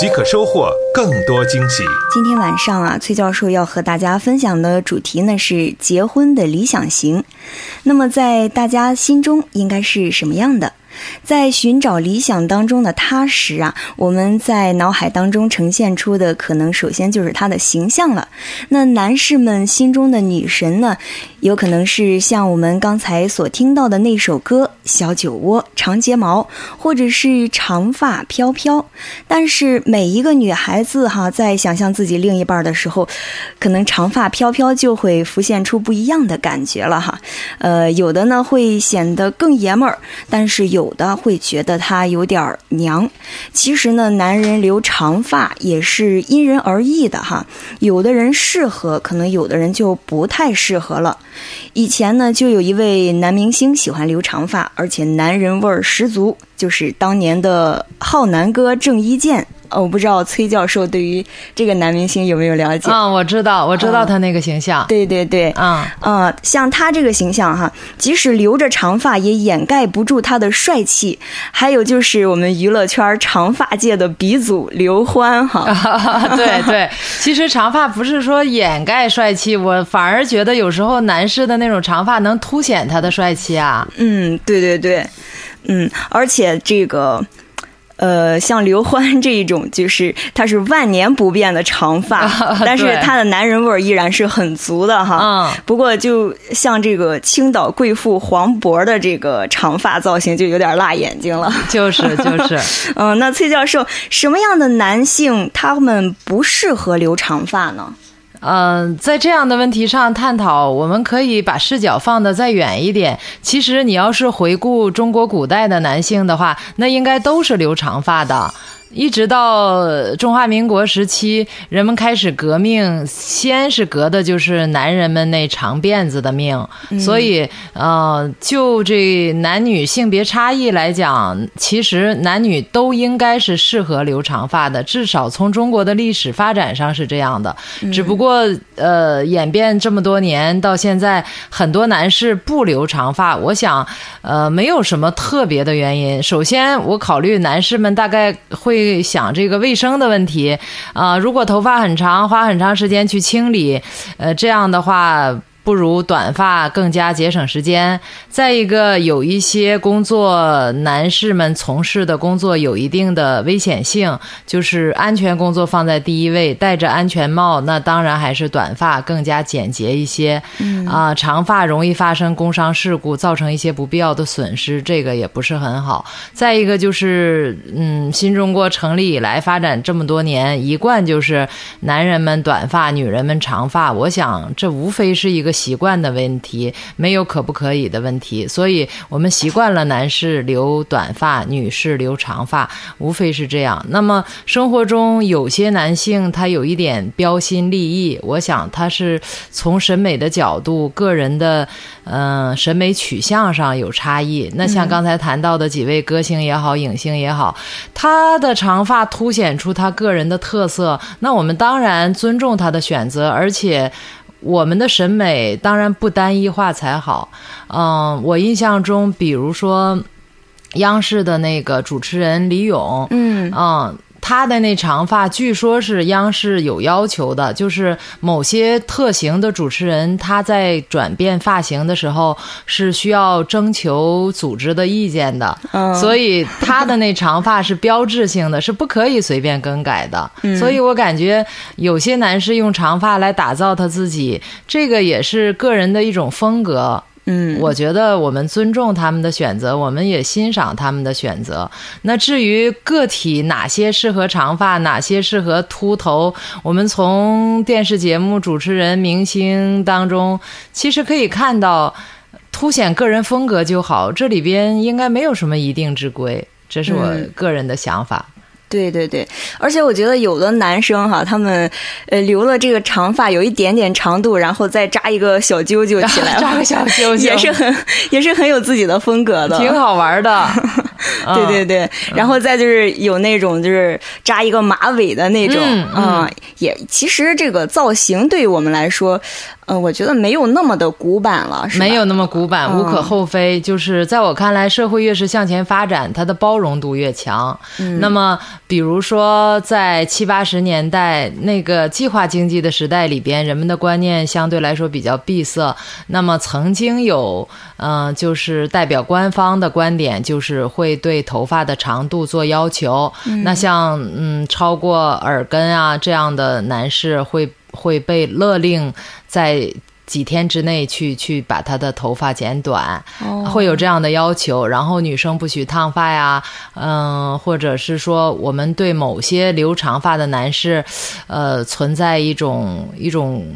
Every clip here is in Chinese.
即可收获更多惊喜。今天晚上啊，崔教授要和大家分享的主题呢是结婚的理想型。那么在大家心中应该是什么样的？在寻找理想当中的踏实啊，我们在脑海当中呈现出的可能首先就是他的形象了。那男士们心中的女神呢，有可能是像我们刚才所听到的那首歌《小酒窝》、长睫毛，或者是长发飘飘。但是每一个女孩子哈，在想象自己另一半的时候，可能长发飘飘就会浮现出不一样的感觉了哈。呃，有的呢会显得更爷们儿，但是有。有的会觉得他有点娘，其实呢，男人留长发也是因人而异的哈。有的人适合，可能有的人就不太适合了。以前呢，就有一位男明星喜欢留长发，而且男人味儿十足，就是当年的浩南哥郑伊健。哦，我不知道崔教授对于这个男明星有没有了解？啊，我知道，我知道他那个形象。对对对，啊呃，像他这个形象哈，即使留着长发也掩盖不住他的帅气。还有就是我们娱乐圈长发界的鼻祖刘欢哈。对对，其实长发不是说掩盖帅气，我反而觉得有时候男士的那种长发能凸显他的帅气啊。嗯，对对对，嗯，而且这个。呃，像刘欢 这一种，就是他是万年不变的长发，但是他的男人味儿依然是很足的哈。嗯。不过，就像这个青岛贵妇黄渤的这个长发造型，就有点辣眼睛了。就 是就是。嗯，那崔教授，什么样的男性他们不适合留长发呢？嗯，在这样的问题上探讨，我们可以把视角放得再远一点。其实，你要是回顾中国古代的男性的话，那应该都是留长发的。一直到中华民国时期，人们开始革命，先是革的就是男人们那长辫子的命。所以，呃，就这男女性别差异来讲，其实男女都应该是适合留长发的。至少从中国的历史发展上是这样的。只不过，呃，演变这么多年到现在，很多男士不留长发。我想，呃，没有什么特别的原因。首先，我考虑男士们大概会。会想这个卫生的问题啊，如果头发很长，花很长时间去清理，呃，这样的话。不如短发更加节省时间。再一个，有一些工作，男士们从事的工作有一定的危险性，就是安全工作放在第一位，戴着安全帽，那当然还是短发更加简洁一些。嗯啊，长发容易发生工伤事故，造成一些不必要的损失，这个也不是很好。再一个就是，嗯，新中国成立以来发展这么多年，一贯就是男人们短发，女人们长发。我想，这无非是一个。习惯的问题，没有可不可以的问题，所以我们习惯了男士留短发，女士留长发，无非是这样。那么生活中有些男性他有一点标新立异，我想他是从审美的角度、个人的嗯审美取向上有差异。那像刚才谈到的几位歌星也好，影星也好，他的长发凸显出他个人的特色，那我们当然尊重他的选择，而且。我们的审美当然不单一化才好，嗯，我印象中，比如说央视的那个主持人李咏，嗯，嗯。他的那长发，据说是央视有要求的，就是某些特型的主持人，他在转变发型的时候是需要征求组织的意见的，所以他的那长发是标志性的，是不可以随便更改的。所以我感觉有些男士用长发来打造他自己，这个也是个人的一种风格。嗯，我觉得我们尊重他们的选择，我们也欣赏他们的选择。那至于个体哪些适合长发，哪些适合秃头，我们从电视节目主持人、明星当中，其实可以看到，凸显个人风格就好。这里边应该没有什么一定之规，这是我个人的想法。对对对，而且我觉得有的男生哈，他们呃留了这个长发有一点点长度，然后再扎一个小揪揪起来，扎个小揪揪也是很也是很有自己的风格的，挺好玩的。对对对，然后再就是有那种就是扎一个马尾的那种，嗯，也其实这个造型对于我们来说。嗯，我觉得没有那么的古板了，没有那么古板，无可厚非。就是在我看来，社会越是向前发展，它的包容度越强。那么，比如说在七八十年代那个计划经济的时代里边，人们的观念相对来说比较闭塞。那么，曾经有嗯，就是代表官方的观点，就是会对头发的长度做要求。那像嗯，超过耳根啊这样的男士会。会被勒令在几天之内去去把他的头发剪短，会有这样的要求。然后女生不许烫发呀，嗯，或者是说我们对某些留长发的男士，呃，存在一种一种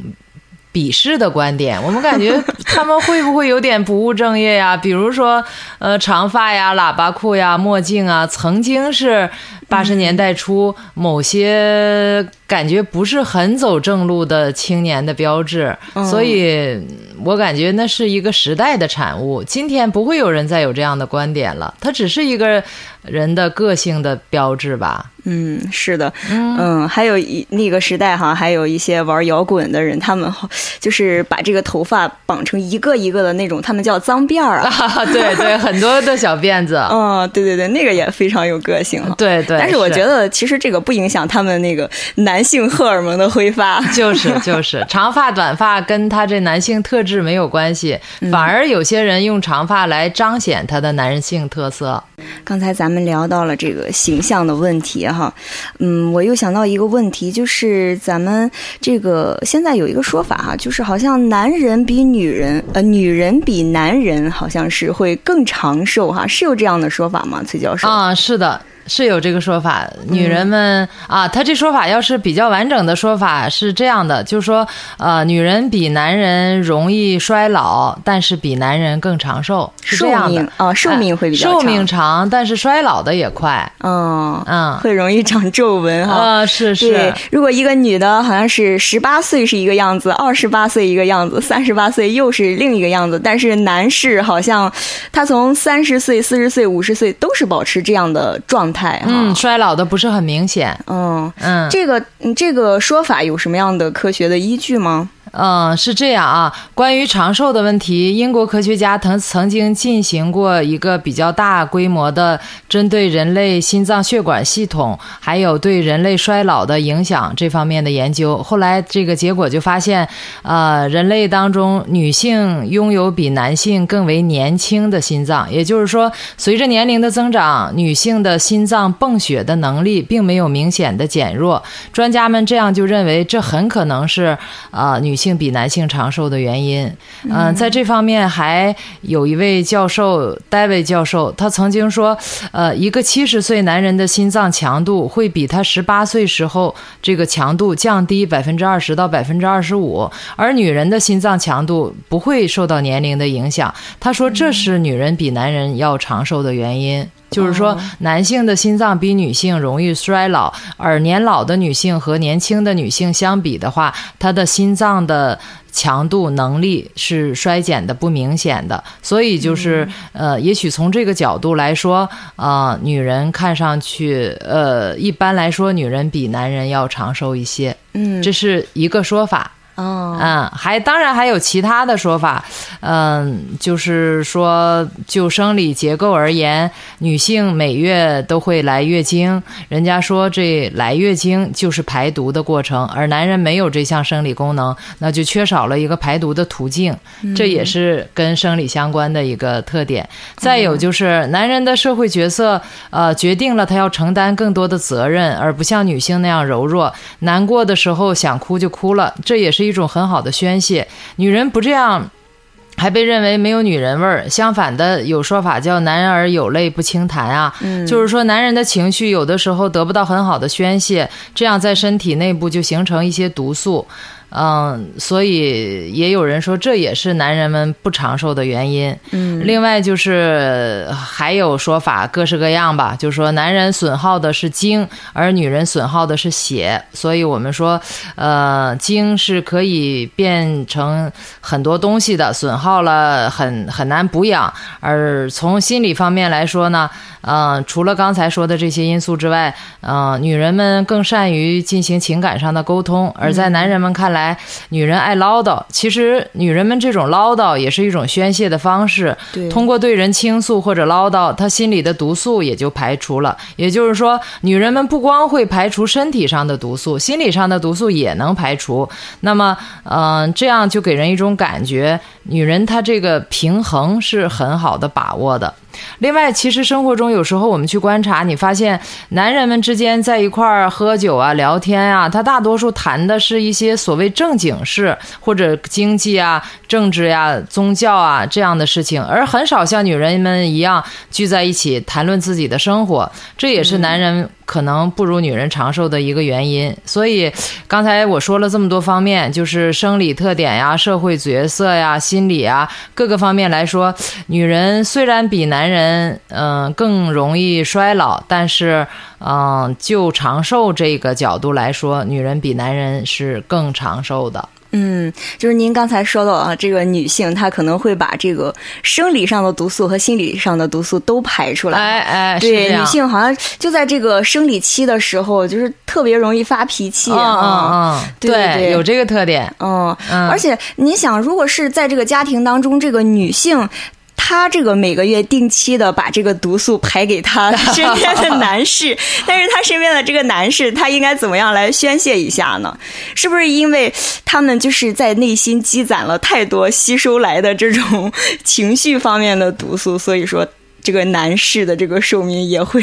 鄙视的观点。我们感觉 他们会不会有点不务正业呀？比如说，呃，长发呀、喇叭裤呀、墨镜啊，曾经是。八十年代初，某些感觉不是很走正路的青年的标志，所以我感觉那是一个时代的产物。今天不会有人再有这样的观点了，它只是一个人的个性的标志吧。嗯，是的，嗯，还有一那个时代哈，还有一些玩摇滚的人，他们就是把这个头发绑成一个一个的那种，他们叫脏辫儿啊，对对，很多的小辫子，嗯，对对对，那个也非常有个性，对对。但是我觉得其实这个不影响他们那个男性荷尔蒙的挥发，就是就是。长发短发跟他这男性特质没有关系，反而有些人用长发来彰显他的男性特色。刚才咱们我们聊到了这个形象的问题。哈，嗯，我又想到一个问题，就是咱们这个现在有一个说法哈，就是好像男人比女人，呃，女人比男人好像是会更长寿哈，是有这样的说法吗？崔教授啊，是的。是有这个说法，女人们啊，他这说法要是比较完整的说法是这样的，就是说，呃，女人比男人容易衰老，但是比男人更长寿，是这样的。啊，寿命会比较长，寿命长，但是衰老的也快，嗯嗯，会容易长皱纹哈，啊是是，如果一个女的好像是十八岁是一个样子，二十八岁一个样子，三十八岁又是另一个样子，但是男士好像他从三十岁、四十岁、五十岁都是保持这样的状。态嗯，衰老的不是很明显。嗯嗯，这个这个说法有什么样的科学的依据吗？嗯，是这样啊。关于长寿的问题，英国科学家曾曾经进行过一个比较大规模的针对人类心脏血管系统还有对人类衰老的影响这方面的研究。后来这个结果就发现，呃，人类当中女性拥有比男性更为年轻的心脏，也就是说，随着年龄的增长，女性的心脏泵血的能力并没有明显的减弱。专家们这样就认为，这很可能是呃女性。性比男性长寿的原因，嗯，在这方面还有一位教授，戴维教授，他曾经说，呃，一个七十岁男人的心脏强度会比他十八岁时候这个强度降低百分之二十到百分之二十五，而女人的心脏强度不会受到年龄的影响。他说，这是女人比男人要长寿的原因。就是说，男性的心脏比女性容易衰老，而年老的女性和年轻的女性相比的话，她的心脏的强度能力是衰减的不明显的。所以就是，呃，也许从这个角度来说，呃，女人看上去，呃，一般来说，女人比男人要长寿一些。嗯，这是一个说法。哦，嗯，还当然还有其他的说法，嗯，就是说就生理结构而言，女性每月都会来月经，人家说这来月经就是排毒的过程，而男人没有这项生理功能，那就缺少了一个排毒的途径，这也是跟生理相关的一个特点。再有就是男人的社会角色，呃，决定了他要承担更多的责任，而不像女性那样柔弱，难过的时候想哭就哭了，这也是。一种很好的宣泄，女人不这样，还被认为没有女人味儿。相反的，有说法叫“男儿有泪不轻弹”啊，就是说男人的情绪有的时候得不到很好的宣泄，这样在身体内部就形成一些毒素。嗯，所以也有人说这也是男人们不长寿的原因。嗯，另外就是还有说法各式各样吧，就是说男人损耗的是精，而女人损耗的是血，所以我们说，呃，精是可以变成很多东西的，损耗了很很难补养。而从心理方面来说呢，嗯，除了刚才说的这些因素之外，嗯，女人们更善于进行情感上的沟通，而在男人们看来，女人爱唠叨。其实女人们这种唠叨也是一种宣泄的方式，对通过对人倾诉或者唠叨，她心里的毒素也就排除了。也就是说，女人们不光会排除身体上的毒素，心理上的毒素也能排除。那么，嗯、这样就给人一种感觉，女人她这个平衡是很好的把握的。另外，其实生活中有时候我们去观察，你发现男人们之间在一块儿喝酒啊、聊天啊，他大多数谈的是一些所谓正经事，或者经济啊、政治呀、宗教啊这样的事情，而很少像女人们一样聚在一起谈论自己的生活。这也是男人可能不如女人长寿的一个原因。所以，刚才我说了这么多方面，就是生理特点呀、社会角色呀、心理啊各个方面来说，女人虽然比男人嗯、更容易衰老，但是嗯、就长寿这个角度来说，女人比男人是更长寿的。嗯，就是您刚才说到啊，这个女性她可能会把这个生理上的毒素和心理上的毒素都排出来。哎哎，对，女性好像就在这个生理期的时候，就是特别容易发脾气。嗯啊嗯嗯，对对对有这个特点。嗯，嗯而且你想，如果是在这个家庭当中，这个女性。她这个每个月定期的把这个毒素排给他 身边的男士，但是他身边的这个男士，他应该怎么样来宣泄一下呢？是不是因为他们就是在内心积攒了太多吸收来的这种 情绪方面的毒素，所以说这个男士的这个寿命也会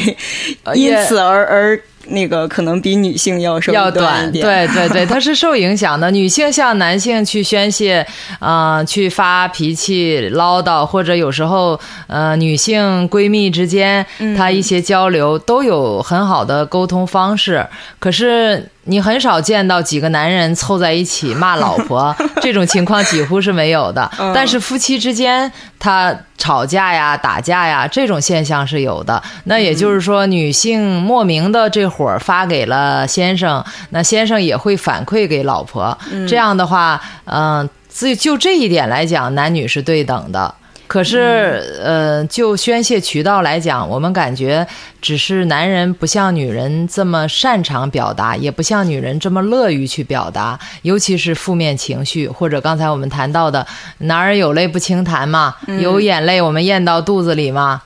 呃因此而而那个可能比女性要稍要短一点。对对对，它是受影响的。女性向男性去宣泄，呃，去发脾气、唠叨，或者有时候，呃，女性闺蜜之间，她一些交流都有很好的沟通方式。可是你很少见到几个男人凑在一起骂老婆，这种情况几乎是没有的。但是夫妻之间，他吵架呀、打架呀，这种现象是有的。那也就是说，女性莫名的这火儿发给了先生，那先生也会反馈给老婆。这样的话，嗯、自就这一点来讲，男女是对等的。可是，呃，就宣泄渠道来讲，我们感觉只是男人不像女人这么擅长表达，也不像女人这么乐于去表达，尤其是负面情绪，或者刚才我们谈到的“男儿有泪不轻弹”嘛，有眼泪我们咽到肚子里嘛，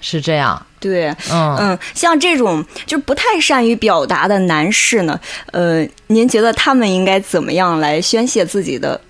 是这样。对，嗯嗯，像这种就不太善于表达的男士呢，呃，您觉得他们应该怎么样来宣泄自己的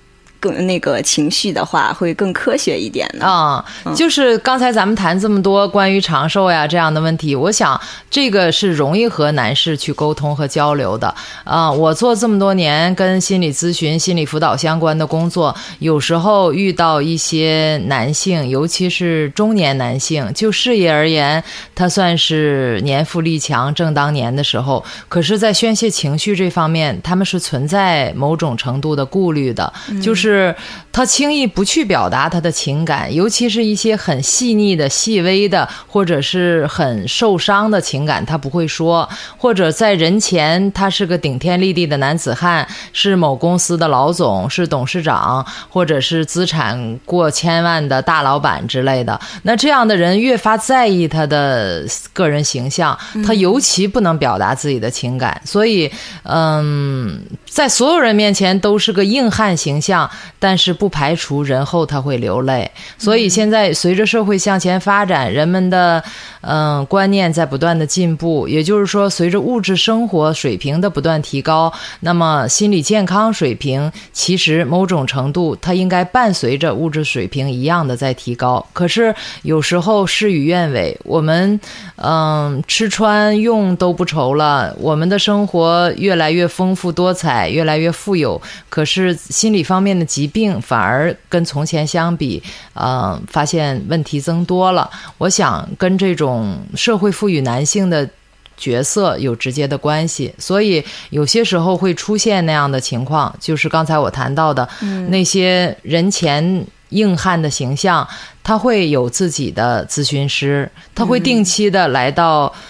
更那个情绪的话，会更科学一点呢？啊、就是刚才咱们谈这么多关于长寿呀这样的问题，我想这个是容易和男士去沟通和交流的。啊、我做这么多年跟心理咨询、心理辅导相关的工作，有时候遇到一些男性，尤其是中年男性，就事业而言，他算是年富力强、正当年的时候，可是，在宣泄情绪这方面，他们是存在某种程度的顾虑的，就是是他轻易不去表达他的情感，尤其是一些很细腻的、细微的，或者是很受伤的情感，他不会说，或者在人前他是个顶天立地的男子汉，是某公司的老总，是董事长，或者是资产过千万的大老板之类的。那这样的人越发在意他的个人形象，他尤其不能表达自己的情感，所以，嗯，在所有人面前都是个硬汉形象，但是不排除人后他会流泪。所以现在随着社会向前发展，人们的嗯观念在不断的进步，也就是说，随着物质生活水平的不断提高，那么心理健康水平其实某种程度它应该伴随着物质水平一样的在提高。可是有时候事与愿违，我们嗯吃穿用都不愁了，我们的生活越来越丰富多彩，越来越富有，可是心理方面的疾病反而跟从前相比，呃，发现问题增多了。我想跟这种社会赋予男性的角色有直接的关系，所以有些时候会出现那样的情况，就是刚才我谈到的、那些人前硬汉的形象，他会有自己的咨询师，他会定期的来到。嗯，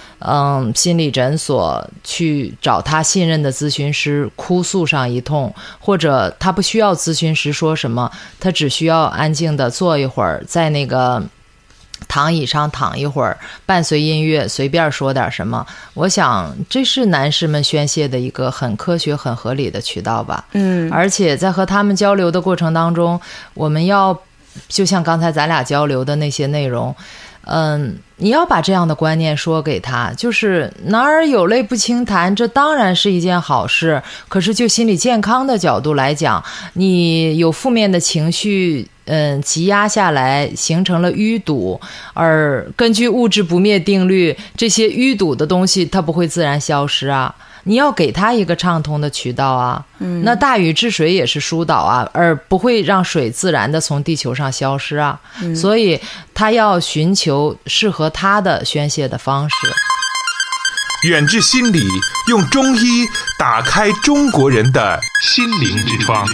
心理诊所去找他信任的咨询师哭诉上一通，或者他不需要咨询师说什么，他只需要安静的坐一会儿，在那个躺椅上躺一会儿，伴随音乐随便说点什么。我想这是男士们宣泄的一个很科学、很合理的渠道吧。嗯，而且在和他们交流的过程当中，我们要就像刚才咱俩交流的那些内容，嗯，你要把这样的观念说给他，就是男儿有泪不轻弹，这当然是一件好事。可是就心理健康的角度来讲，你有负面的情绪，嗯，积压下来，形成了淤堵，而根据物质不灭定律，这些淤堵的东西它不会自然消失啊。你要给他一个畅通的渠道啊，嗯，那大禹治水也是疏导啊，而不会让水自然的从地球上消失啊，所以他要寻求适合他的宣泄的方式。远志心理用中医打开中国人的心灵之窗。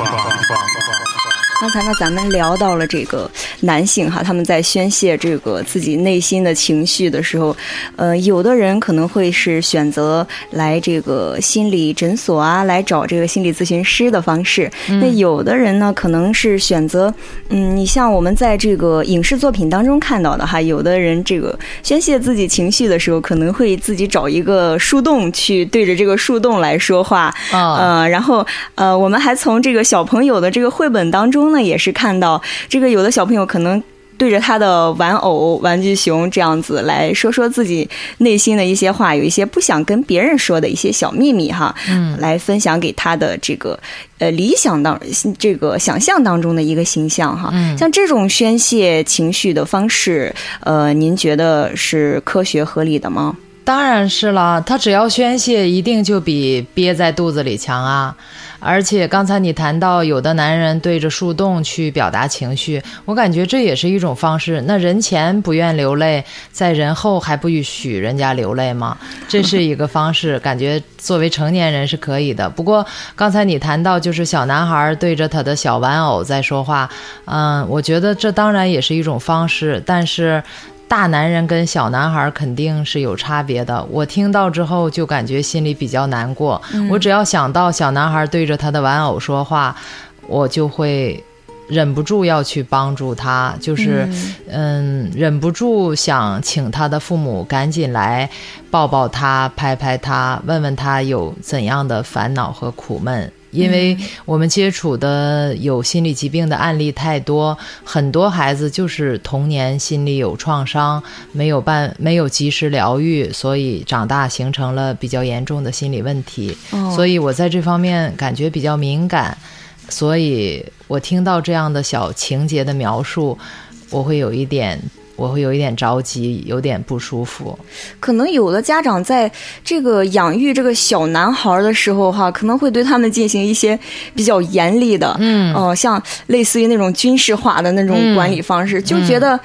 刚才呢，咱们聊到了这个男性哈，他们在宣泄这个自己内心的情绪的时候，呃，有的人可能会是选择来这个心理诊所啊，来找这个心理咨询师的方式。那有的人呢，可能是选择，嗯，你像我们在这个影视作品当中看到的哈，有的人这个宣泄自己情绪的时候，可能会自己找一个树洞去对着这个树洞来说话，啊。呃，然后呃，我们还从这个小朋友的这个绘本当中呢，也是看到这个有的小朋友可能。对着他的玩偶、玩具熊这样子来说说自己内心的一些话，有一些不想跟别人说的一些小秘密哈，嗯，来分享给他的这个呃理想当这个想象当中的一个形象哈。嗯像这种宣泄情绪的方式，呃，您觉得是科学合理的吗？当然是了，他只要宣泄，一定就比憋在肚子里强啊！而且刚才你谈到有的男人对着树洞去表达情绪，我感觉这也是一种方式。那人前不愿流泪，在人后还不允许人家流泪吗？这是一个方式，感觉作为成年人是可以的。不过刚才你谈到就是小男孩对着他的小玩偶在说话，嗯，我觉得这当然也是一种方式，但是。大男人跟小男孩肯定是有差别的。我听到之后就感觉心里比较难过。我只要想到小男孩对着他的玩偶说话，我就会忍不住要去帮助他，就是嗯忍不住想请他的父母赶紧来抱抱他、拍拍他，问问他有怎样的烦恼和苦闷。因为我们接触的有心理疾病的案例太多，很多孩子就是童年心理有创伤，没有办没有及时疗愈，所以长大形成了比较严重的心理问题。哦所以我在这方面感觉比较敏感，所以我听到这样的小情节的描述，我会有一点。我会有一点着急，有点不舒服。可能有的家长在这个养育这个小男孩的时候，哈，可能会对他们进行一些比较严厉的，嗯哦、像类似于那种军事化的那种管理方式，就觉得。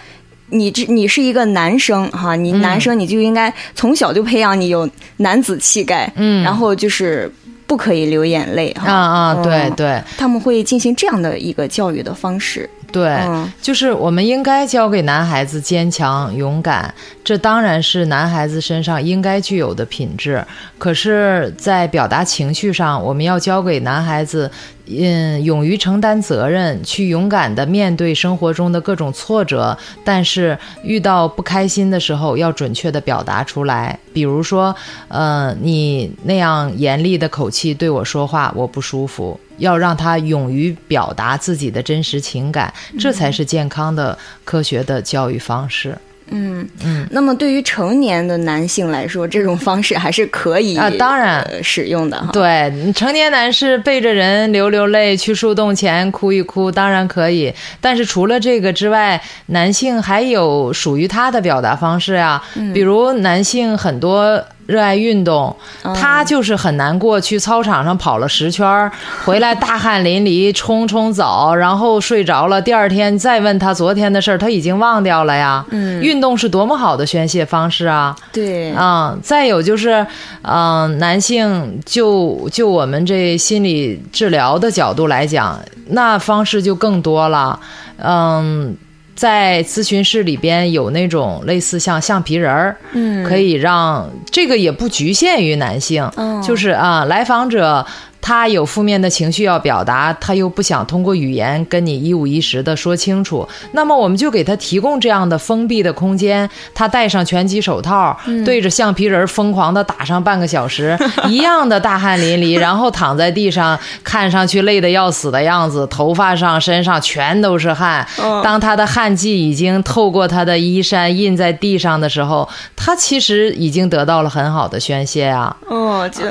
你这你是一个男生哈，你男生你就应该从小就培养你有男子气概，嗯然后就是不可以流眼泪哈。啊啊，对嗯对他们会进行这样的一个教育的方式。对，嗯就是我们应该教给男孩子坚强、勇敢，这当然是男孩子身上应该具有的品质。可是，在表达情绪上，我们要教给男孩子，嗯，勇于承担责任，去勇敢的面对生活中的各种挫折。但是遇到不开心的时候，要准确的表达出来。比如说，呃，你那样严厉的口气对我说话，我不舒服。要让他勇于表达自己的真实情感，这才是健康的、科学的教育方式。嗯嗯，那么对于成年的男性来说，这种方式还是可以啊当然呃使用的哈。对，成年男士背着人流流泪，去树洞前哭一哭，当然可以。但是除了这个之外，男性还有属于他的表达方式啊。比如男性很多热爱运动，哦他就是很难过，去操场上跑了十圈儿，回来大汗淋漓，冲冲澡，然后睡着了。第二天再问他昨天的事儿，他已经忘掉了呀。嗯运动是多么好的宣泄方式啊！对，嗯，再有就是，嗯、男性就就我们这心理治疗的角度来讲，那方式就更多了。嗯，在咨询室里边有那种类似像橡皮人儿，嗯，可以让这个也不局限于男性，嗯就是啊，来访者。他有负面的情绪要表达，他又不想通过语言跟你一五一十的说清楚，那么我们就给他提供这样的封闭的空间，他戴上拳击手套，对着橡皮人疯狂的打上半个小时，一样的大汗淋漓，然后躺在地上，看上去累得要死的样子，头发上、身上全都是汗。当他的汗迹已经透过他的衣衫印在地上的时候，他其实已经得到了很好的宣泄啊。哦，就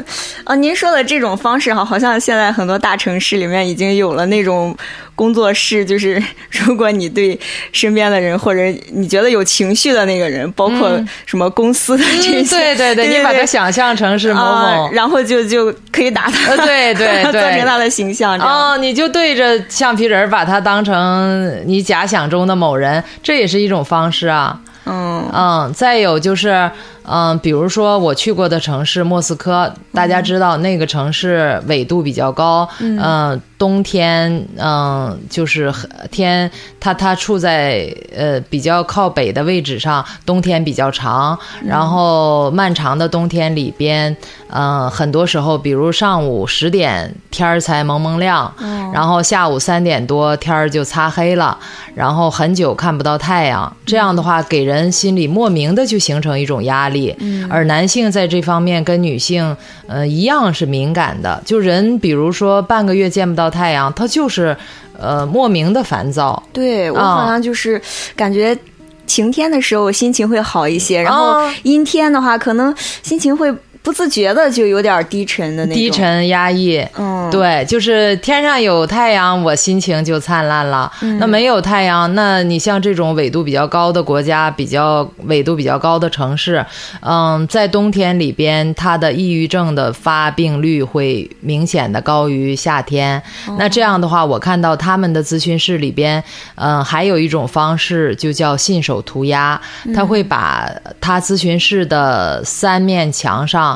啊，您说的这种方式哈，好像现在很多大城市里面已经有了那种工作室，就是 如果你对身边的人或者你觉得有情绪的那个人，包括什么公司的这嗯，些，对对对，你把它想象成是某啊某，，然后就就可以打他，呃，对 对做成。他的形象。哦，你就对着橡皮人儿把他当成你假想中的某人，这也是一种方式啊。嗯嗯，再有就是，嗯，比如说我去过的城市莫斯科，大家知道那个城市纬度比较高，嗯、冬天，嗯、就是很天，它它处在呃比较靠北的位置上，冬天比较长，然后漫长的冬天里边，嗯、很多时候，比如上午十点天儿才蒙蒙亮，然后下午三点多天儿就擦黑了，然后很久看不到太阳，这样的话给人心里莫名的就形成一种压力。而男性在这方面跟女性，呃，一样是敏感的。就人，比如说半个月见不到太阳，他就是，呃，莫名的烦躁。对我啊好像就是感觉。晴天的时候心情会好一些，然后啊阴天的话，可能心情会不自觉的就有点低沉的那种。低，沉压抑。嗯，对，就是天上有太阳，我心情就灿烂了。嗯那没有太阳，那你像这种纬度比较高的国家，比较纬度比较高的城市，嗯，在冬天里边，它的抑郁症的发病率会明显的高于夏天。哦那这样的话，我看到他们的咨询室里边，嗯，还有一种方式就叫信手涂鸦，他会把他咨询室的三面墙上。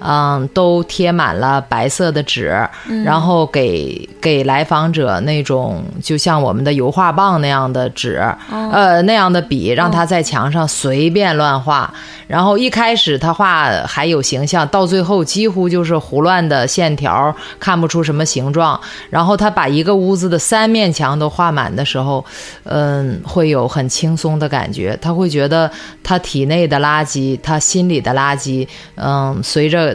嗯，都贴满了白色的纸，然后给给来访者那种就像我们的油画棒那样的纸，呃那样的笔，让他在墙上随便乱画。然后一开始他画还有形象，到最后几乎就是胡乱的线条，看不出什么形状。然后他把一个屋子的三面墙都画满的时候，嗯，会有很轻松的感觉。他会觉得他体内的垃圾，他心里的垃圾，嗯，随着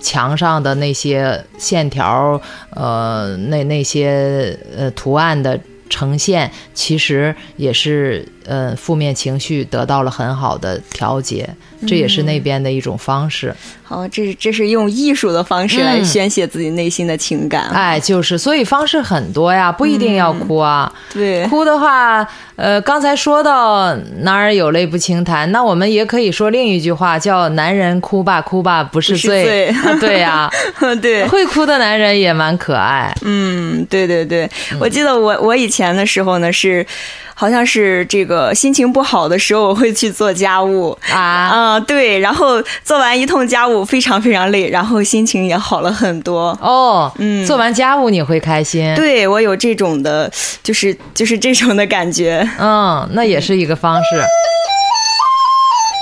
墙上的那些线条，呃，那那些呃图案的呈现，其实也是呃负面情绪得到了很好的调节，这也是那边的一种方式。好，这这是用艺术的方式来嗯。宣泄自己内心的情感。哎，就是，所以方式很多呀，不一定要哭啊。对，哭的话，呃，刚才说到哪儿有泪不轻弹，那我们也可以说另一句话，叫“男人哭吧哭吧不是罪”对呀、对，会哭的男人也蛮可爱。嗯，对对对，嗯。我记得我我以前的时候呢是，好像是这个心情不好的时候，我会去做家务啊啊、对，然后做完一通家务非常非常累，然后心情也好了很多。哦，嗯做完家务你会开心。对我有这种的，就是就是这种的感觉。嗯，那也是一个方式。